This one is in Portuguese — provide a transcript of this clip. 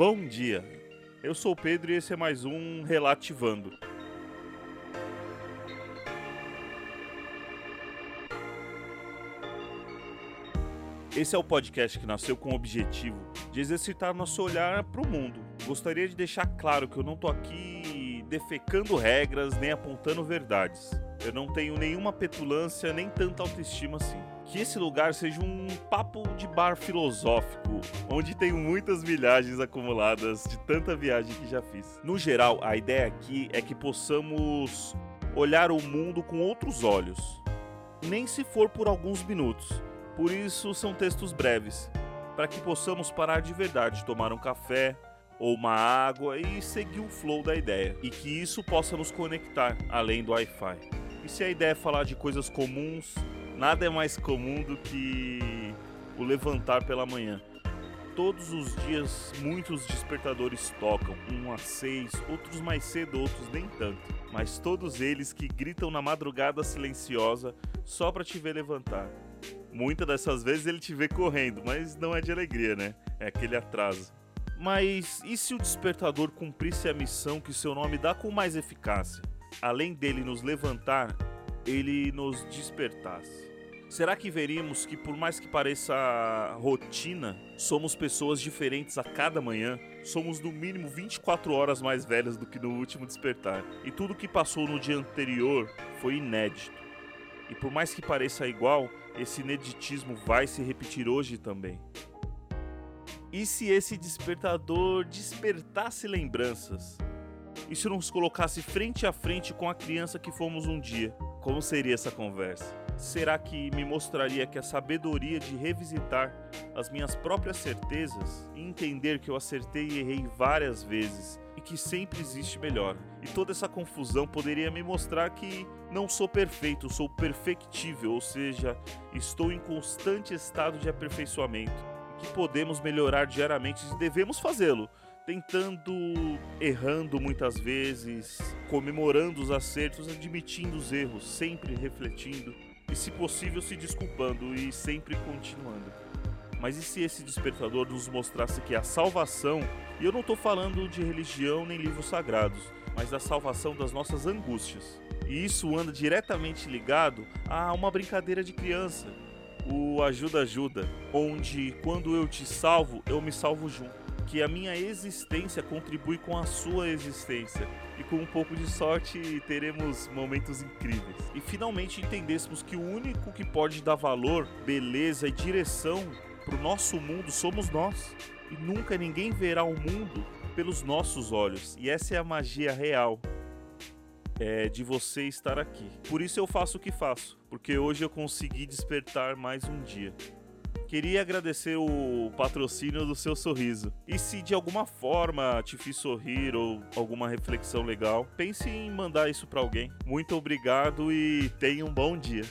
Bom dia. Eu sou o Pedro e esse é mais um Relativando. Esse é o podcast que nasceu com o objetivo de exercitar nosso olhar para o mundo. Gostaria de deixar claro que eu não tô aqui defecando regras nem apontando verdades. Eu não tenho nenhuma petulância nem tanta autoestima assim. Que esse lugar seja um papo de bar filosófico, onde tenho muitas milhagens acumuladas de tanta viagem que já fiz. No geral, a ideia aqui é que possamos olhar o mundo com outros olhos, nem se for por alguns minutos por isso são textos breves, para que possamos parar de verdade, tomar um café ou uma água e seguir o flow da ideia, e que isso possa nos conectar além do Wi-Fi. E se a ideia é falar de coisas comuns, nada é mais comum do que o levantar pela manhã. Todos os dias muitos despertadores tocam, um às seis, outros mais cedo, outros nem tanto. Mas todos eles que gritam na madrugada silenciosa só para te ver levantar. Muitas dessas vezes ele te vê correndo, mas não é de alegria, né? É aquele atraso. Mas e se o despertador cumprisse a missão que seu nome dá com mais eficácia? Além dele nos levantar, ele nos despertasse. Será que veríamos que, por mais que pareça rotina, somos pessoas diferentes a cada manhã? Somos no mínimo 24 horas mais velhas do que no último despertar. E tudo que passou no dia anterior foi inédito. E por mais que pareça igual, esse ineditismo vai se repetir hoje também. E se esse despertador despertasse lembranças? E se nos colocasse frente a frente com a criança que fomos um dia? Como seria essa conversa? Será que me mostraria que a sabedoria de revisitar as minhas próprias certezas e entender que eu acertei e errei várias vezes e que sempre existe melhor. E toda essa confusão poderia me mostrar que não sou perfeito, sou perfectível, ou seja, estou em constante estado de aperfeiçoamento. Que podemos melhorar diariamente e devemos fazê-lo. Tentando, errando muitas vezes, comemorando os acertos, admitindo os erros, sempre refletindo e, se possível, se desculpando e sempre continuando. Mas e se esse despertador nos mostrasse que a salvação, e eu não estou falando de religião nem livros sagrados, mas da salvação das nossas angústias. E isso anda diretamente ligado a uma brincadeira de criança, o ajuda ajuda, onde quando eu te salvo, eu me salvo junto. Que a minha existência contribui com a sua existência. E com um pouco de sorte teremos momentos incríveis. E finalmente entendêssemos que o único que pode dar valor, beleza e direção para o nosso mundo somos nós. E nunca ninguém verá o mundo pelos nossos olhos. E essa é a magia real é, de você estar aqui. Por isso eu faço o que faço, porque hoje eu consegui despertar mais um dia. Queria agradecer o patrocínio do seu sorriso. E se de alguma forma te fiz sorrir ou alguma reflexão legal, pense em mandar isso para alguém. Muito obrigado e tenha um bom dia.